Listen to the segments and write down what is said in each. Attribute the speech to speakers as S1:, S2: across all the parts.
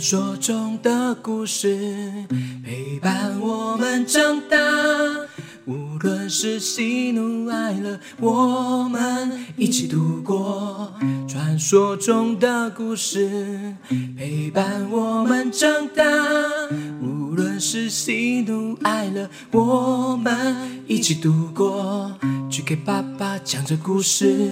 S1: 传说中的故事陪伴我们长大，无论是喜怒哀乐，我们一起度过。传说中的故事陪伴我们长大，无论是喜怒哀乐，我们一起度过。给爸爸讲着故事，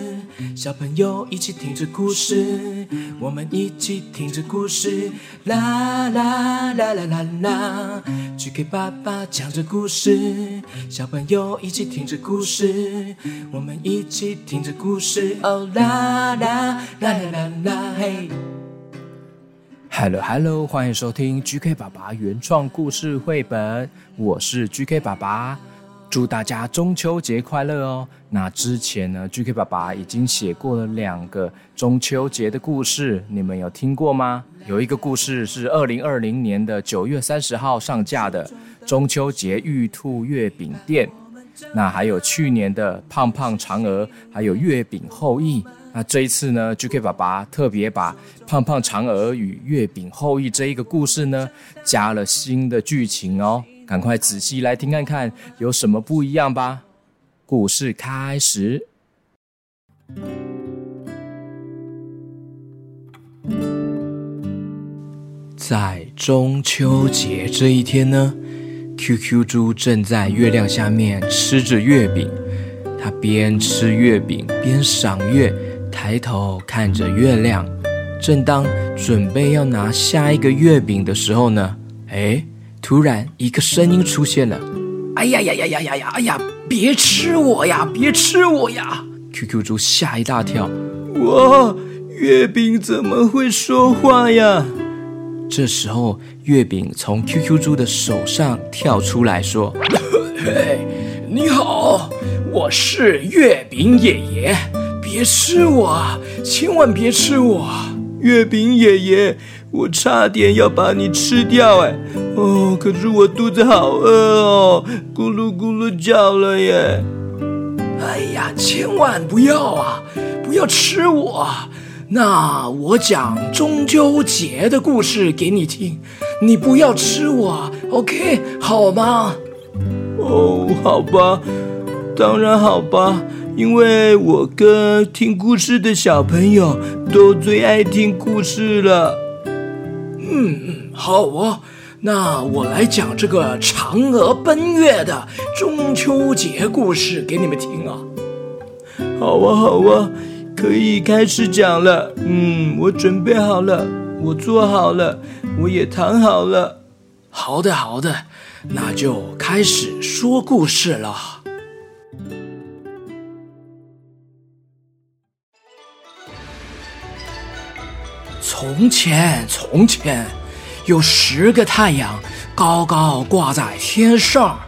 S1: 小朋友一起听着故事，我们一起听着故事。啦啦啦啦啦啦，GK 爸爸讲着故事，小朋友一起听着故事，我们一起听着故事。哦啦啦啦啦啦啦，嘿
S2: ，Hello Hello，欢迎收听 GK 爸爸原创故事绘本，我是 GK 爸爸。祝大家中秋节快乐哦！那之前呢，GK 爸爸已经写过了两个中秋节的故事，你们有听过吗？有一个故事是二零二零年的九月三十号上架的中秋节玉兔月饼店，那还有去年的胖胖嫦娥，还有月饼后裔。那这一次呢，GK 爸爸特别把胖胖嫦娥与月饼后裔这一个故事呢，加了新的剧情哦。赶快仔细来听看看有什么不一样吧！故事开始。
S1: 在中秋节这一天呢，QQ 猪正在月亮下面吃着月饼，他边吃月饼边赏月，抬头看着月亮。正当准备要拿下一个月饼的时候呢，哎。突然，一个声音出现了：“哎呀呀呀呀呀呀！哎呀，别吃我呀，别吃我呀！”QQ 猪吓一大跳：“哇，月饼怎么会说话呀？”这时候，月饼从 QQ 猪的手上跳出来说：“嘿，你好，我是月饼爷爷，别吃我，千万别吃我，月饼爷爷。”我差点要把你吃掉哎！哦，可是我肚子好饿哦，咕噜咕噜叫了耶！哎呀，千万不要啊，不要吃我！那我讲中秋节的故事给你听，你不要吃我，OK 好吗？哦，好吧，当然好吧，因为我跟听故事的小朋友都最爱听故事了。嗯嗯，好哦，那我来讲这个嫦娥奔月的中秋节故事给你们听啊。好啊，好啊，可以开始讲了。嗯，我准备好了，我做好了，我也躺好了。好的，好的，那就开始说故事了。从前，从前，有十个太阳高高挂在天上，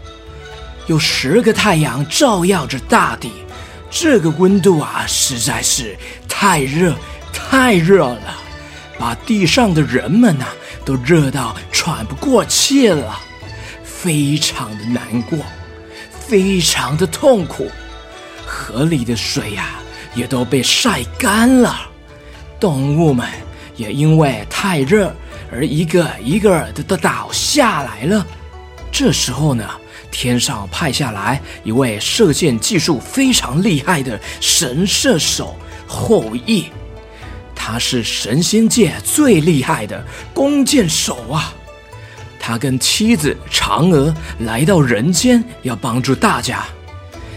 S1: 有十个太阳照耀着大地。这个温度啊，实在是太热，太热了，把地上的人们呐、都热到喘不过气了，非常的难过，非常的痛苦。河里的水呀、也都被晒干了，动物们。也因为太热而一个一个的都倒下来了。这时候呢，天上派下来一位射箭技术非常厉害的神射手后羿，他是神仙界最厉害的弓箭手啊。他跟妻子嫦娥来到人间，要帮助大家。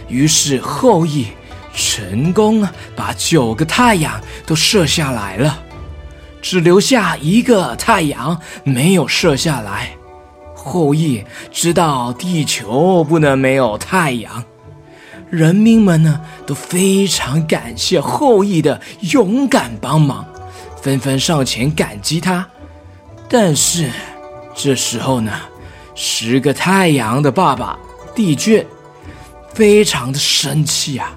S1: 于是后羿成功把九个太阳都射下来了。只留下一个太阳没有射下来。后羿知道地球不能没有太阳，人民们呢都非常感谢后羿的勇敢帮忙，纷纷上前感激他。但是这时候呢，十个太阳的爸爸帝俊非常的生气啊，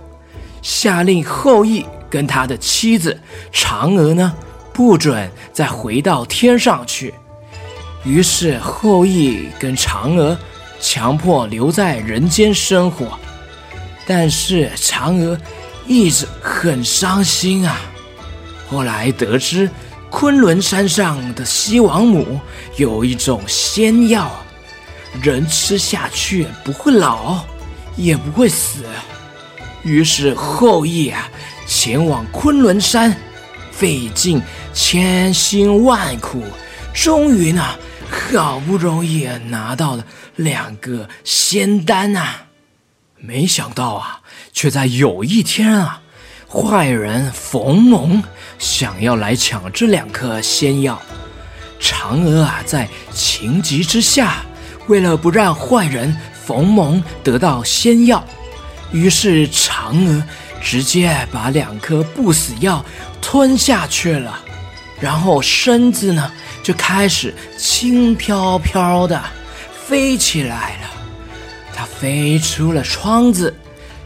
S1: 下令后羿跟他的妻子嫦娥呢。不准再回到天上去。于是后羿跟嫦娥强迫留在人间生活，但是嫦娥一直很伤心啊。后来得知昆仑山上的西王母有一种仙药，人吃下去不会老，也不会死。于是后羿啊，前往昆仑山，费尽千辛万苦，终于呢，好不容易拿到了两个仙丹啊！没想到啊，却在有一天啊，坏人冯蒙想要来抢这两颗仙药。嫦娥啊，在情急之下，为了不让坏人冯蒙得到仙药。于是，嫦娥直接把两颗不死药吞下去了，然后身子呢就开始轻飘飘的飞起来了。它飞出了窗子，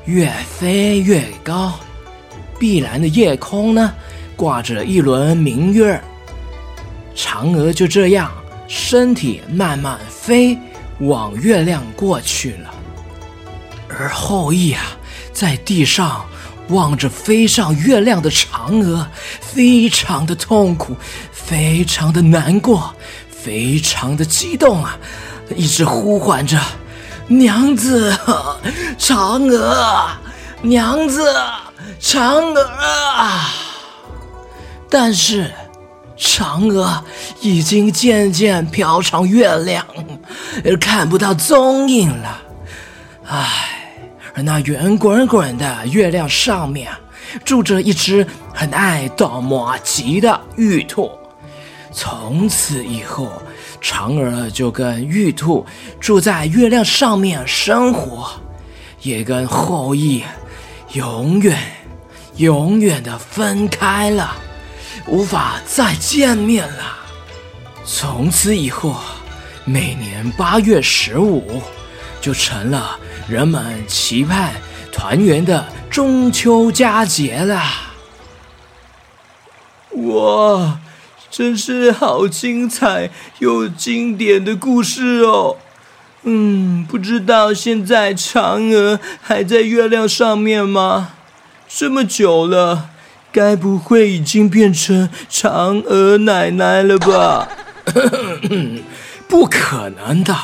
S1: 越飞越高。碧蓝的夜空呢，挂着一轮明月。嫦娥就这样，身体慢慢飞往月亮过去了。而后羿啊，在地上望着飞上月亮的嫦娥，非常的痛苦，非常的难过，非常的激动啊，一直呼唤着：“娘子，嫦娥，娘子，嫦娥啊！”但是，嫦娥已经渐渐飘上月亮，而看不到踪影了。唉。而那圆滚滚的月亮上面，住着一只很爱捣麻吉的玉兔。从此以后，嫦娥就跟玉兔住在月亮上面生活，也跟后羿永远、永远的分开了，无法再见面了。从此以后，每年八月十五就成了。人们期盼团圆的中秋佳节了。
S3: 哇，真是好精彩又经典的故事哦！嗯，不知道现在嫦娥还在月亮上面吗？这么久了，该不会已经变成嫦娥奶奶了吧？
S1: 不可能的。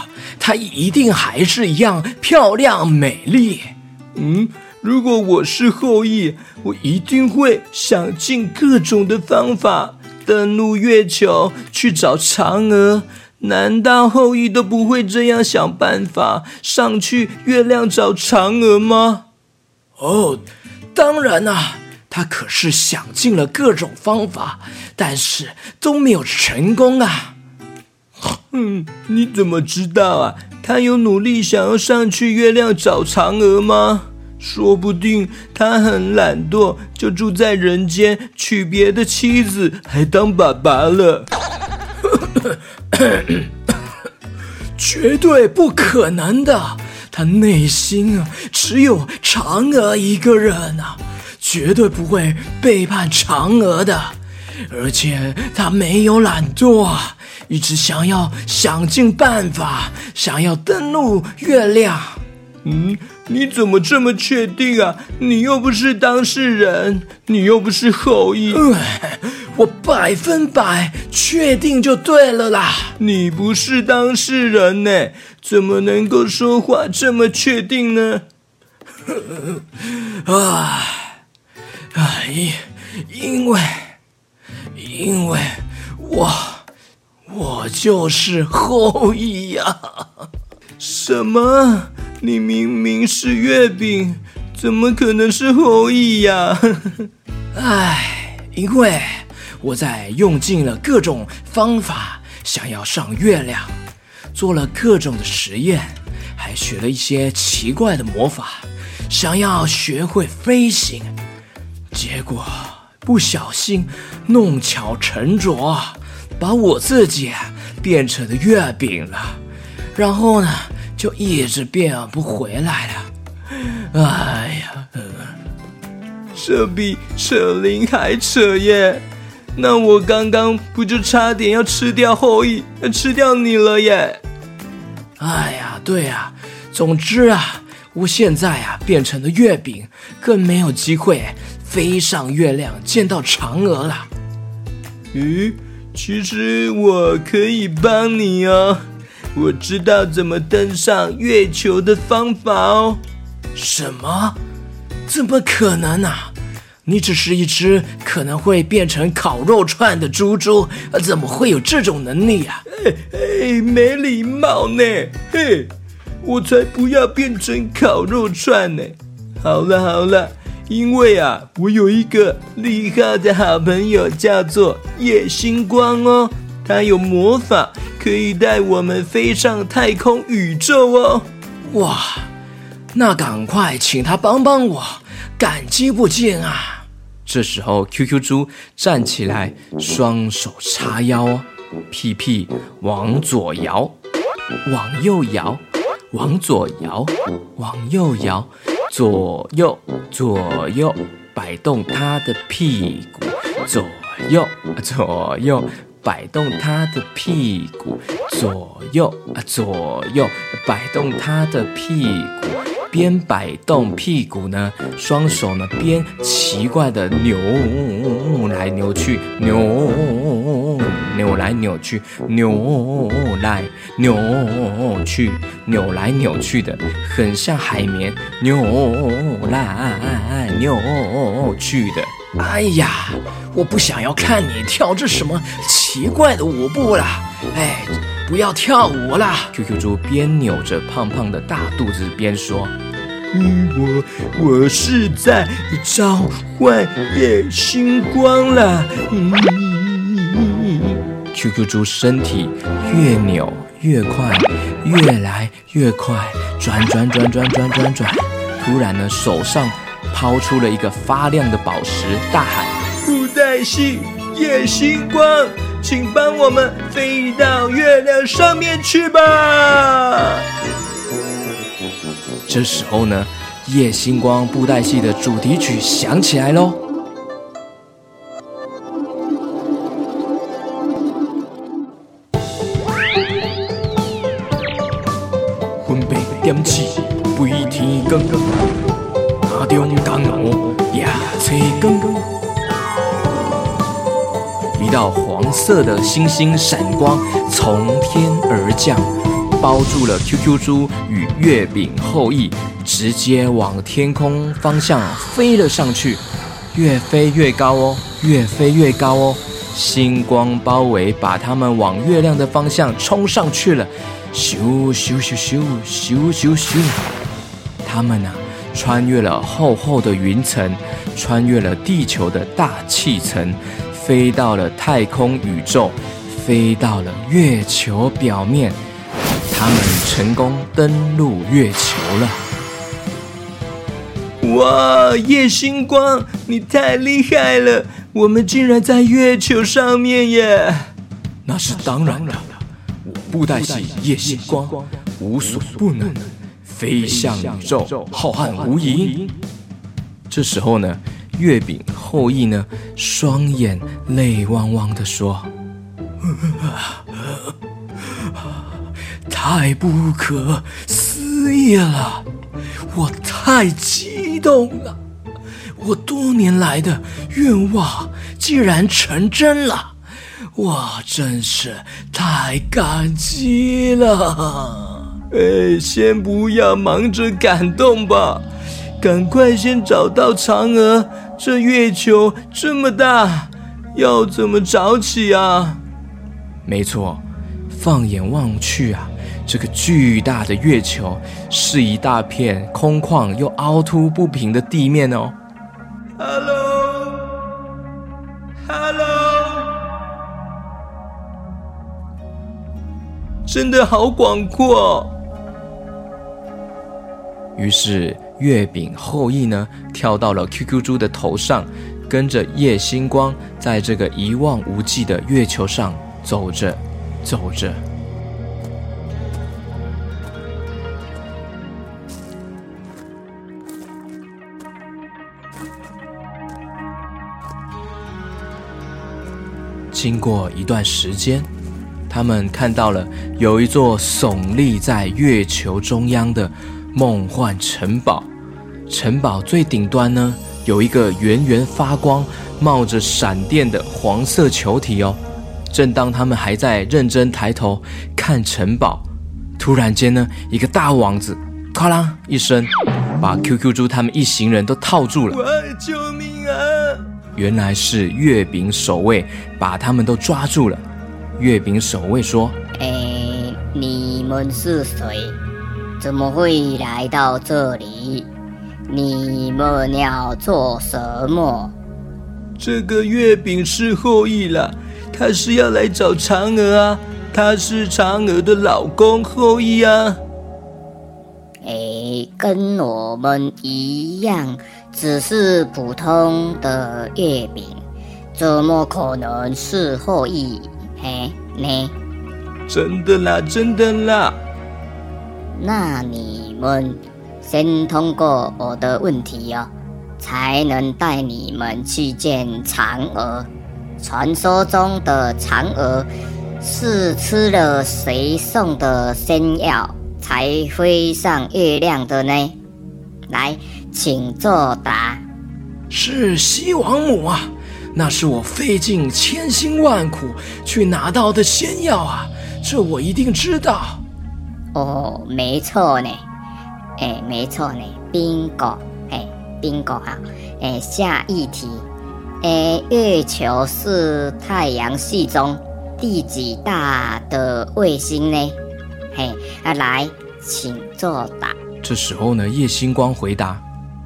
S1: 她一定还是一样漂亮美丽。
S3: 嗯，如果我是后羿，我一定会想尽各种的方法登陆月球去找嫦娥。难道后羿都不会这样想办法上去月亮找嫦娥吗？
S1: 哦，当然啦、啊，他可是想尽了各种方法，但是都没有成功啊。
S3: 嗯，你怎么知道啊？他有努力想要上去月亮找嫦娥吗？说不定他很懒惰，就住在人间，娶别的妻子，还当爸爸了。
S1: 绝对不可能的，他内心啊只有嫦娥一个人啊，绝对不会背叛嫦娥的。而且他没有懒惰啊，一直想要想尽办法，想要登陆月亮。
S3: 嗯，你怎么这么确定啊？你又不是当事人，你又不是后羿。
S1: 我百分百确定就对了啦。
S3: 你不是当事人呢，怎么能够说话这么确定呢？
S1: 啊，哎，因为。因为我，我就是后羿呀！
S3: 什么？你明明是月饼，怎么可能是后羿呀？
S1: 唉，因为我在用尽了各种方法，想要上月亮，做了各种的实验，还学了一些奇怪的魔法，想要学会飞行，结果。不小心弄巧成拙，把我自己变成了月饼了，然后呢，就一直变不回来了。哎呀，呃，
S3: 这比扯铃还扯耶！那我刚刚不就差点要吃掉后羿，吃掉你了耶？
S1: 哎呀，对呀，总之啊，我现在啊变成了月饼，更没有机会。飞上月亮见到嫦娥了，
S3: 嗯，其实我可以帮你哦，我知道怎么登上月球的方法哦。
S4: 什么？怎么可能啊？你只是一只可能会变成烤肉串的猪猪，怎么会有这种能力啊？
S3: 哎哎，没礼貌呢！嘿，我才不要变成烤肉串呢！好了好了。因为啊，我有一个厉害的好朋友，叫做夜星光哦，他有魔法，可以带我们飞上太空宇宙哦。
S4: 哇，那赶快请他帮帮我，感激不尽啊！
S1: 这时候，QQ 猪站起来，双手叉腰，屁屁往左摇，往右摇，往左摇，往右摇。左右左右摆动他的屁股，左右左右摆动他的屁股，左右啊左右摆动他的屁股。边摆动屁股呢，双手呢边奇怪的扭来扭去，扭扭来扭去，扭来扭去，扭来扭去的，很像海绵扭来扭去的。
S4: 哎呀，我不想要看你跳这什么奇怪的舞步了，哎，不要跳舞了。
S1: QQ 猪边扭着胖胖的大肚子边说。
S3: 我我是在召唤夜星光啦。
S1: ，QQ 猪身体越扭越快，越来越快，转转转转转转转。突然呢，手上抛出了一个发亮的宝石，大喊：“
S3: 布袋戏夜星光，请帮我们飞到月亮上面去吧！”
S1: 这时候呢，夜星光布袋戏的主题曲响起来喽。
S4: 分贝点起，飞天光，大中江湖夜吹光。
S1: 一道黄色的星星闪光从天而降。包住了 QQ 猪与月饼后羿，直接往天空方向飞了上去，越飞越高哦，越飞越高哦，星光包围，把他们往月亮的方向冲上去了，咻咻咻咻咻咻咻，他们呐、啊，穿越了厚厚的云层，穿越了地球的大气层，飞到了太空宇宙，飞到了月球表面。他们成功登陆月球了！
S3: 哇，夜星光，你太厉害了！我们竟然在月球上面耶！
S1: 那是当然的，我布袋戏夜星光无所不能，飞向宇宙，浩瀚无垠。这时候呢，月饼后羿呢，双眼泪汪汪的说。
S4: 太不可思议了！我太激动了！我多年来的愿望竟然成真了！我真是太感激了！
S3: 哎，先不要忙着感动吧，赶快先找到嫦娥。这月球这么大，要怎么找起啊？
S1: 没错，放眼望去啊。这个巨大的月球是一大片空旷又凹凸不平的地面哦。
S3: Hello，Hello，真的好广阔哦。
S1: 于是月饼后羿呢，跳到了 QQ 猪的头上，跟着夜星光在这个一望无际的月球上走着，走着。经过一段时间，他们看到了有一座耸立在月球中央的梦幻城堡。城堡最顶端呢，有一个圆圆发光、冒着闪电的黄色球体哦。正当他们还在认真抬头看城堡，突然间呢，一个大网子“咔啦”一声，把 QQ 猪他们一行人都套住了。
S3: 救命啊！
S1: 原来是月饼守卫把他们都抓住了。月饼守卫说：“
S5: 哎，你们是谁？怎么会来到这里？你们要做什么？”
S3: 这个月饼是后羿了，他是要来找嫦娥啊，他是嫦娥的老公后羿啊。
S5: 哎，跟我们一样，只是普通的月饼，怎么可能是后羿？嘿，呢
S3: 真的啦，真的啦。
S5: 那你们先通过我的问题哦，才能带你们去见嫦娥。传说中的嫦娥是吃了谁送的仙药才飞上月亮的呢？来，请作答。
S4: 是西王母啊。那是我费尽千辛万苦去拿到的仙药啊，这我一定知道。
S5: 哦，没错呢，哎，没错呢，bingo，哎，bingo 哈，哎，下一题，哎，月球是太阳系中第几大的卫星呢？嘿，啊，来，请作答。
S1: 这时候呢，叶星光回答。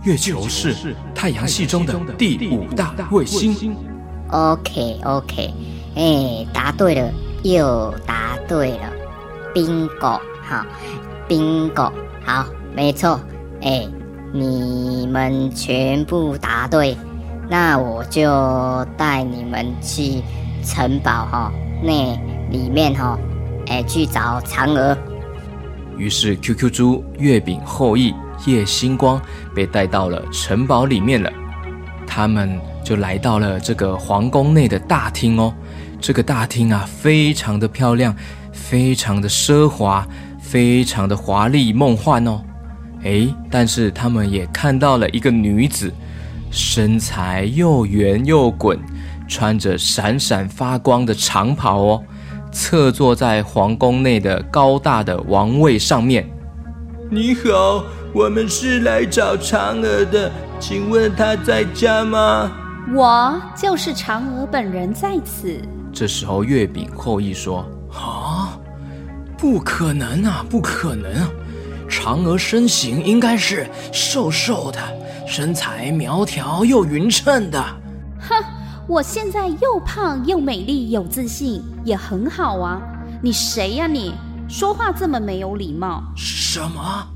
S1: 月球是太阳系中的第五大卫星。
S5: OK OK，哎，答对了，又答对了，Bingo，好，Bingo，好，没错，哎，你们全部答对，那我就带你们去城堡哈，那里面哈，哎，去找嫦娥。
S1: 于是 QQ 猪、月饼、后羿。夜星光被带到了城堡里面了，他们就来到了这个皇宫内的大厅哦。这个大厅啊，非常的漂亮，非常的奢华，非常的华丽梦幻哦。哎，但是他们也看到了一个女子，身材又圆又滚，穿着闪闪发光的长袍哦，侧坐在皇宫内的高大的王位上面。
S3: 你好。我们是来找嫦娥的，请问她在家吗？
S6: 我就是嫦娥本人在此。
S1: 这时候，月饼后羿说：“
S4: 啊，不可能啊，不可能啊！嫦娥身形应该是瘦瘦的，身材苗条又匀称的。
S6: 哼，我现在又胖又美丽，有自信也很好啊！你谁呀？你说话这么没有礼貌？
S4: 什么？”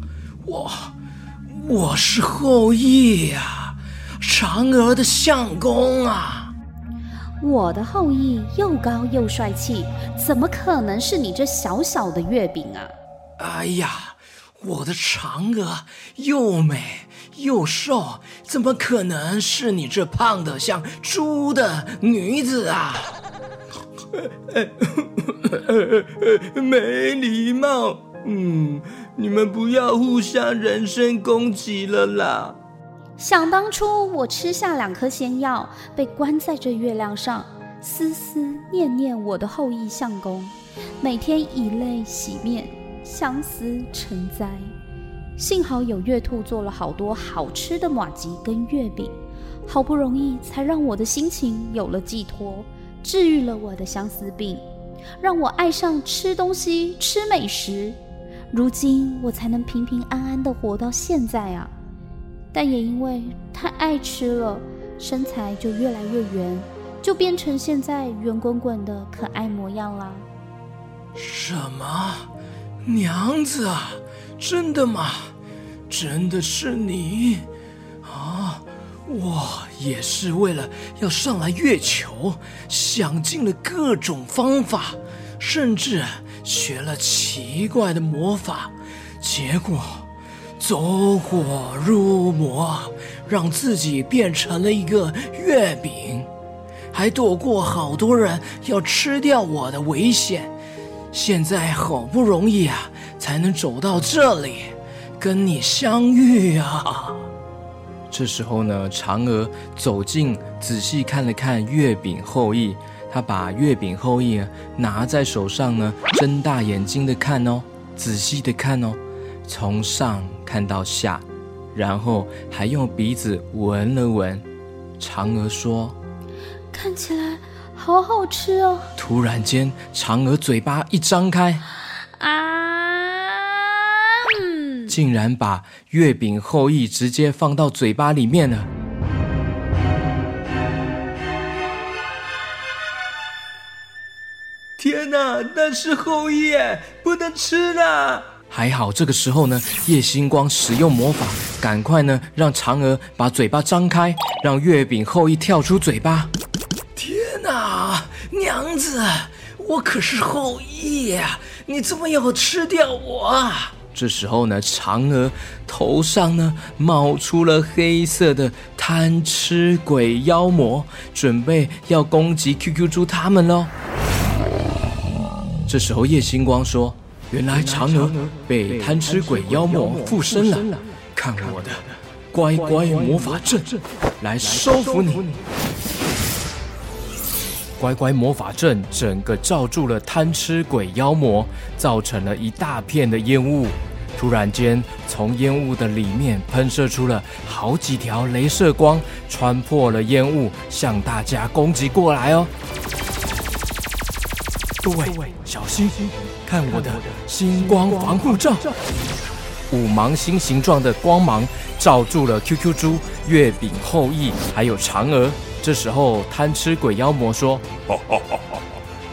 S4: 我，我是后羿呀，嫦娥的相公啊。
S6: 我的后羿又高又帅气，怎么可能是你这小小的月饼啊？
S4: 哎呀，我的嫦娥又美又瘦，怎么可能是你这胖的像猪的女子啊？
S3: 没礼貌，嗯。你们不要互相人身攻击了啦！
S6: 想当初我吃下两颗仙药，被关在这月亮上，思思念念我的后羿相公，每天以泪洗面，相思成灾。幸好有月兔做了好多好吃的麻糬跟月饼，好不容易才让我的心情有了寄托，治愈了我的相思病，让我爱上吃东西、吃美食。如今我才能平平安安的活到现在啊！但也因为太爱吃了，身材就越来越圆，就变成现在圆滚滚的可爱模样啦。
S4: 什么？娘子啊？真的吗？真的是你？啊！我也是为了要上来月球，想尽了各种方法，甚至……学了奇怪的魔法，结果走火入魔，让自己变成了一个月饼，还躲过好多人要吃掉我的危险。现在好不容易啊，才能走到这里，跟你相遇啊！
S1: 这时候呢，嫦娥走近，仔细看了看月饼后羿，她把月饼后羿拿在手上呢，睁大眼睛的看哦，仔细的看哦，从上看到下，然后还用鼻子闻了闻。嫦娥说：“
S6: 看起来好好吃哦。”
S1: 突然间，嫦娥嘴巴一张开，
S6: 啊！
S1: 竟然把月饼后羿直接放到嘴巴里面了！
S3: 天哪，那是后羿，不能吃啦！
S1: 还好这个时候呢，叶星光使用魔法，赶快呢让嫦娥把嘴巴张开，让月饼后羿跳出嘴巴。
S4: 天哪，娘子，我可是后羿呀，你怎么要吃掉我啊？
S1: 这时候呢，嫦娥头上呢冒出了黑色的贪吃鬼妖魔，准备要攻击 QQ 猪他们喽。这时候叶星光说：“原来嫦娥被贪吃鬼妖魔附身了，看我的乖乖魔法阵来收服你。”乖乖魔法阵整个罩住了贪吃鬼妖魔，造成了一大片的烟雾。突然间，从烟雾的里面喷射出了好几条镭射光，穿破了烟雾，向大家攻击过来哦！各位小心，看我的星光防护罩，五芒星形状的光芒罩住了 QQ 猪、月饼后羿还有嫦娥。这时候，贪吃鬼妖魔说：“哈哈哈哈，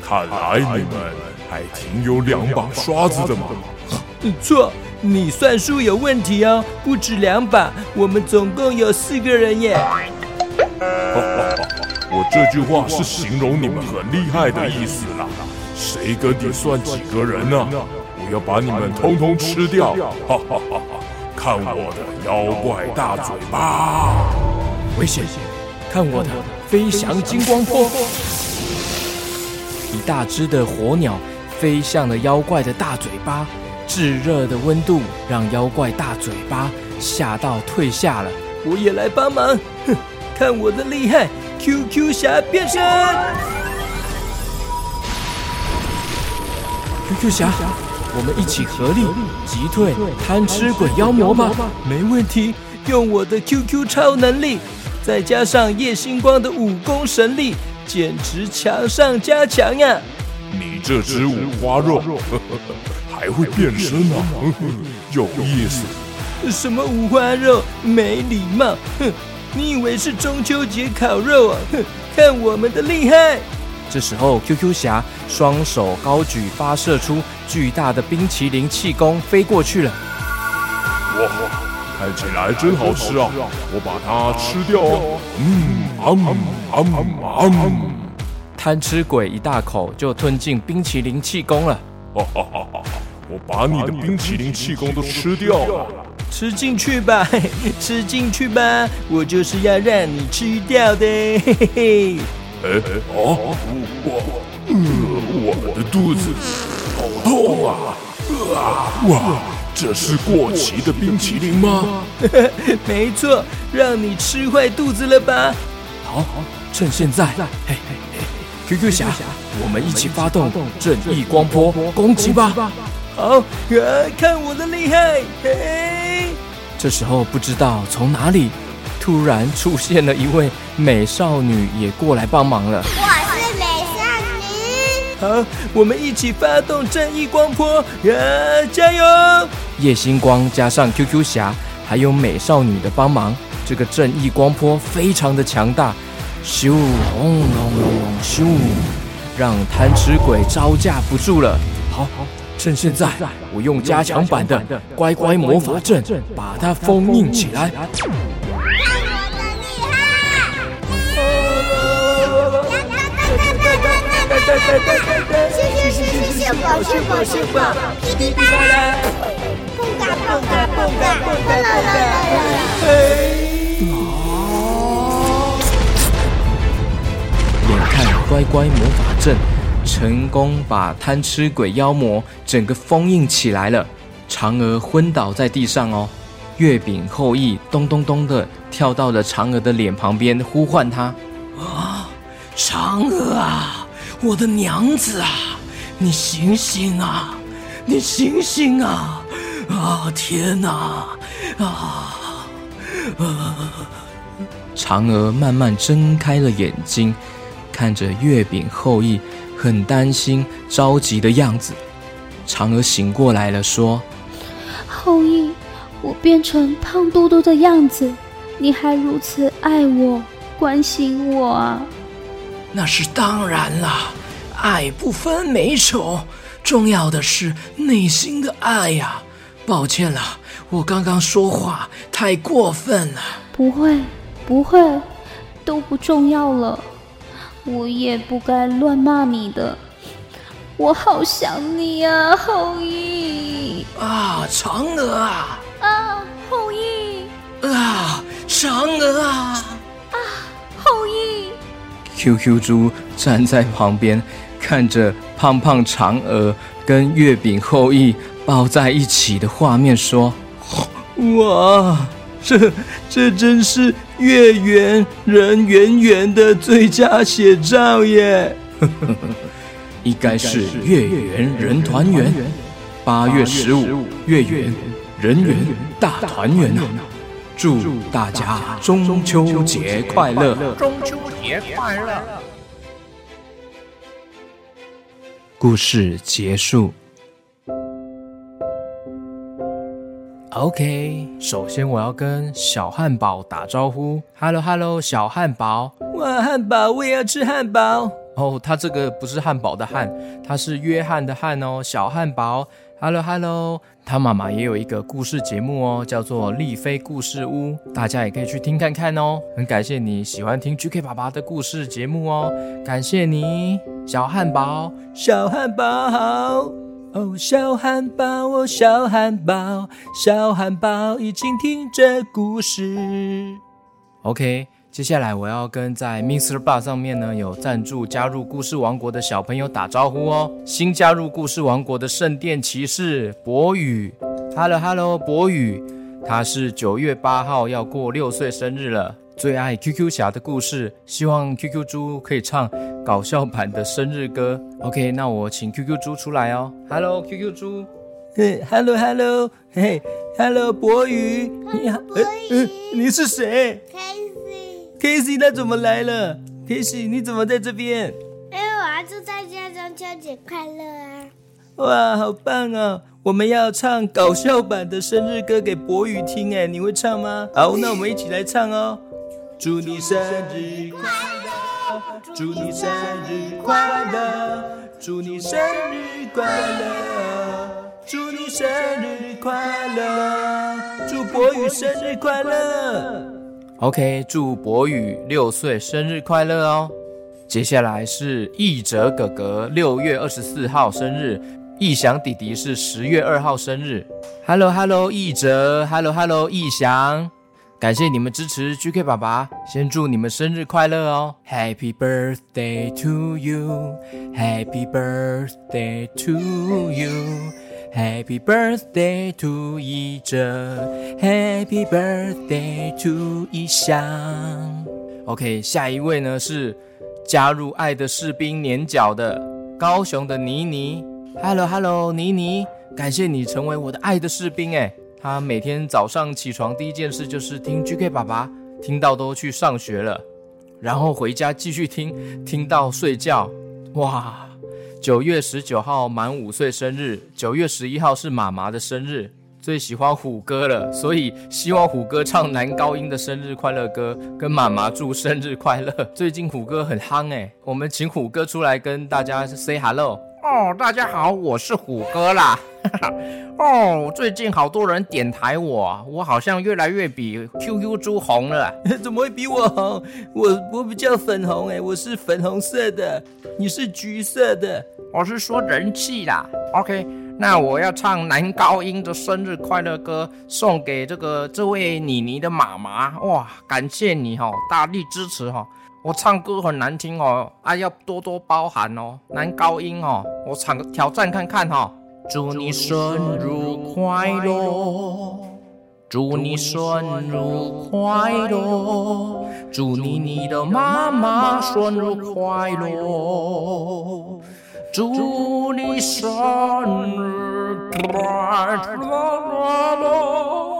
S1: 看来你们还挺有两把刷子的嘛。”
S3: 错，你算术有问题哦，不止两把，我们总共有四个人耶。哈
S7: 哈哈，我这句话是形容你们很厉害的意思啦。谁跟你算几个人呢？我要把你们通通吃掉！哈哈哈哈，看我的妖怪大嘴巴！
S1: 危险！看我的飞翔金光波！一大只的火鸟飞向了妖怪的大嘴巴，炙热的温度让妖怪大嘴巴吓到退下了。
S3: 我也来帮忙，哼！看我的厉害！QQ 侠变身
S1: ！QQ 侠，我们一起合力击退贪吃鬼妖魔吧！
S3: 没问题，用我的 QQ 超能力。再加上叶星光的武功神力，简直强上加强呀！
S7: 你这只五花肉，呵 呵还会变身呢、啊，有意思。
S3: 什么五花肉？没礼貌！哼，你以为是中秋节烤肉啊？哼，看我们的厉害！
S1: 这时候，QQ 侠双手高举，发射出巨大的冰淇淋气功，飞过去了。
S7: 哇！看起来真好吃啊！我把它吃掉哦。嗯，啊啊啊啊！
S1: 贪吃鬼一大口就吞进冰淇淋气功了。哈哈哈哈！
S7: 我把你的冰淇淋气功都吃掉了。
S3: 吃进去吧，吃进去吧，我就是要让你吃掉的。嘿嘿嘿。
S7: 哎哦，我我的肚子好痛啊！啊哇！这是过期的冰淇淋吗？
S3: 没错，让你吃坏肚子了吧？
S1: 好，好，趁现在，嘿嘿嘿，QQ 侠，我们一起发动正义光波攻击吧！
S3: 好，啊，看我的厉害！嘿，
S1: 这时候不知道从哪里突然出现了一位美少女，也过来帮忙了。
S3: 我是美少女好，我们一起发动正义光波，啊，加油！
S1: 夜星光加上 QQ 侠，还有美少女的帮忙，这个正义光波非常的强大，咻，轰隆隆，咻，让贪吃鬼招架不住了。好，好，趁现在，我用加强版的乖乖魔法阵把它封印起来。
S8: 谢谢谢谢谢谢宝谢宝谢宝，噼啪啦，蹦嘎蹦嘎蹦嘎蹦嘎啦啦啦！
S1: 眼看乖乖魔法阵成功把贪吃鬼妖魔整个封印起来了，嫦娥昏倒在地上哦。月饼后羿咚咚咚的跳到了嫦娥的脸旁边，呼唤她：“
S4: 啊，嫦娥啊，我的娘子啊，你醒醒啊，你醒醒啊！啊，天哪！啊！”
S1: 啊！嫦娥慢慢睁开了眼睛，看着月饼后羿，很担心、着急的样子。嫦娥醒过来了，说：“
S6: 后羿，我变成胖嘟嘟的样子，你还如此爱我、关心我啊？”
S4: 那是当然了，爱不分美丑，重要的是内心的爱呀。抱歉了。我刚刚说话太过分了。
S6: 不会，不会，都不重要了。我也不该乱骂你的。我好想你啊，后羿。
S4: 啊，嫦娥啊。
S6: 啊，后羿。
S4: 啊，嫦娥啊。
S1: QQ 猪站在旁边，看着胖胖嫦娥跟月饼后羿抱在一起的画面，说。
S3: 哇，这这真是月圆人圆圆的最佳写照耶！
S1: 应该是月圆人团圆，八月十五月圆人圆大团圆啊！祝大家中秋节快乐！
S9: 中秋节快乐！
S1: 故事结束。OK，首先我要跟小汉堡打招呼。Hello，Hello，hello, 小汉堡。
S3: 哇，汉堡，我也要吃汉堡。
S1: 哦，他这个不是汉堡的汉，他是约翰的汉哦。小汉堡，Hello，Hello，他妈妈也有一个故事节目哦，叫做丽菲故事屋，大家也可以去听看看哦。很感谢你喜欢听 GK 爸爸的故事节目哦，感谢你，小汉堡，
S3: 小汉堡好。哦，小汉堡，哦，小汉堡，小汉堡，已经听着故事。
S1: OK，接下来我要跟在 MixerBox 上面呢有赞助加入故事王国的小朋友打招呼哦。新加入故事王国的圣殿骑士博宇，Hello Hello，博宇，他是九月八号要过六岁生日了。最爱 QQ 侠的故事，希望 QQ 猪可以唱搞笑版的生日歌。OK，那我请 QQ 猪出来哦。Hello，QQ 猪。
S3: 嘿，Hello Hello，嘿，Hello 博宇，你好，博宇，你是谁？Casey，Casey，他怎么来了？Casey，你怎么在这边？
S8: 因为我要祝大家中秋节快乐啊！
S3: 哇，好棒哦！我们要唱搞笑版的生日歌给博宇听，哎，你会唱吗？好，那我们一起来唱哦。祝你生日快乐！祝你生日快乐！祝你生日快乐！祝你生日快乐！祝博宇生日快乐
S1: ！OK，祝博宇六岁生日快乐哦！接下来是易哲哥哥六月二十四号生日，易翔弟弟是十月二号生日。Hello，Hello，奕哲，Hello，Hello，奕翔。感谢你们支持 GK 爸爸，先祝你们生日快乐哦！Happy birthday to you, Happy birthday to you, Happy birthday to 一哲，Happy birthday to 一翔。OK，下一位呢是加入爱的士兵年缴的高雄的妮妮。Hello Hello，妮妮，感谢你成为我的爱的士兵诶。他每天早上起床第一件事就是听 GK 爸爸，听到都去上学了，然后回家继续听，听到睡觉。哇，九月十九号满五岁生日，九月十一号是妈妈的生日，最喜欢虎哥了，所以希望虎哥唱男高音的生日快乐歌，跟妈妈祝生日快乐。最近虎哥很夯诶，我们请虎哥出来跟大家 say hello。
S9: 哦，大家好，我是虎哥啦。哦，最近好多人点台我，我好像越来越比 QQ 猪红了。
S3: 怎么会比我红？我我比较粉红哎，我是粉红色的，你是橘色的。
S9: 我是说人气啦。OK，那我要唱男高音的生日快乐歌，送给这个这位妮妮的妈妈。哇，感谢你哈、哦，大力支持哈、哦。我唱歌很难听哦，啊，要多多包涵哦，男高音哦，我唱挑战看看哈、哦。祝你生日快乐！祝你生日快乐，祝你你的妈妈生日快乐，祝你生日快乐。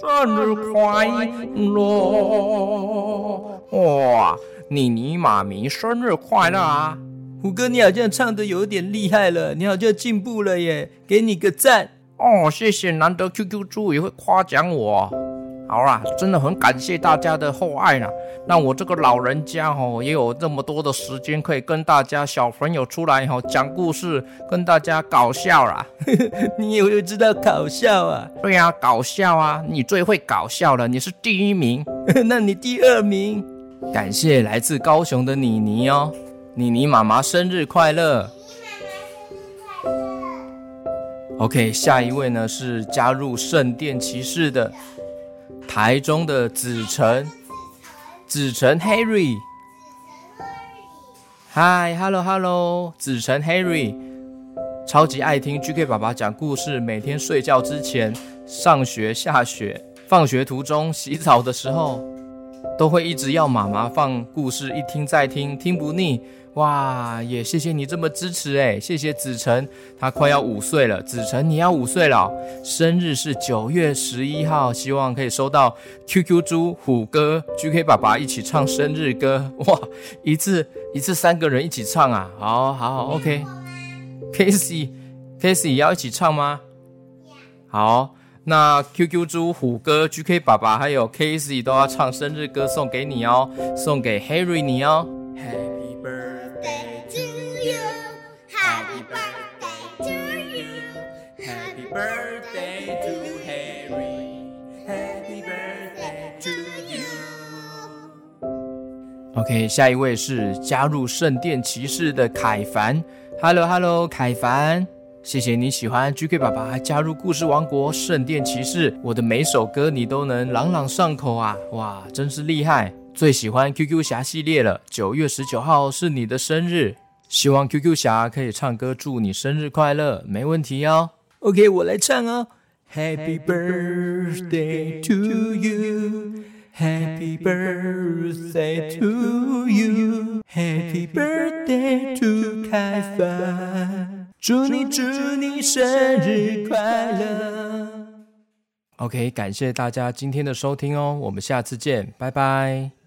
S9: 生日快乐！哇，妮妮妈咪生日快乐啊！
S3: 虎哥，你好像唱的有点厉害了，你好像进步了耶，给你个赞
S9: 哦！谢谢，难得 QQ 猪也会夸奖我。好啦，真的很感谢大家的厚爱啦。那我这个老人家哦，也有这么多的时间可以跟大家小朋友出来哦讲故事，跟大家搞笑啦。
S3: 你也会知道搞笑啊？
S9: 对呀，搞笑啊！你最会搞笑了，你是第一名，
S3: 那你第二名。
S1: 感谢来自高雄的妮妮哦，妮妮妈妈生日快乐。OK，下一位呢是加入圣殿骑士的。台中的子晨，子晨 Harry，嗨，Hello Hello，子晨 Harry，超级爱听 GK 爸爸讲故事，每天睡觉之前、上学下学、放学途中、洗澡的时候，都会一直要妈妈放故事，一听再听，听不腻。哇，也谢谢你这么支持哎，谢谢子晨，他快要五岁了，子晨你要五岁了，生日是九月十一号，希望可以收到 QQ 猪虎哥 GK 爸爸一起唱生日歌，哇，一次一次三个人一起唱啊，好好好，OK，Casey Casey 要一起唱吗？好，那 QQ 猪虎哥 GK 爸爸还有 Casey 都要唱生日歌送给你哦，送给 Harry 你哦。OK，下一位是加入圣殿骑士的凯凡。Hello，Hello，凯凡，谢谢你喜欢 GK 爸爸，加入故事王国圣殿骑士。我的每首歌你都能朗朗上口啊！哇，真是厉害！最喜欢 QQ 侠系列了。九月十九号是你的生日，希望 QQ 侠可以唱歌祝你生日快乐，没问题哦。
S3: OK，我来唱哦。Happy birthday to you。Happy birthday to you, Happy birthday to 开帆，祝你祝你生日快乐。
S1: OK，感谢大家今天的收听哦，我们下次见，拜拜。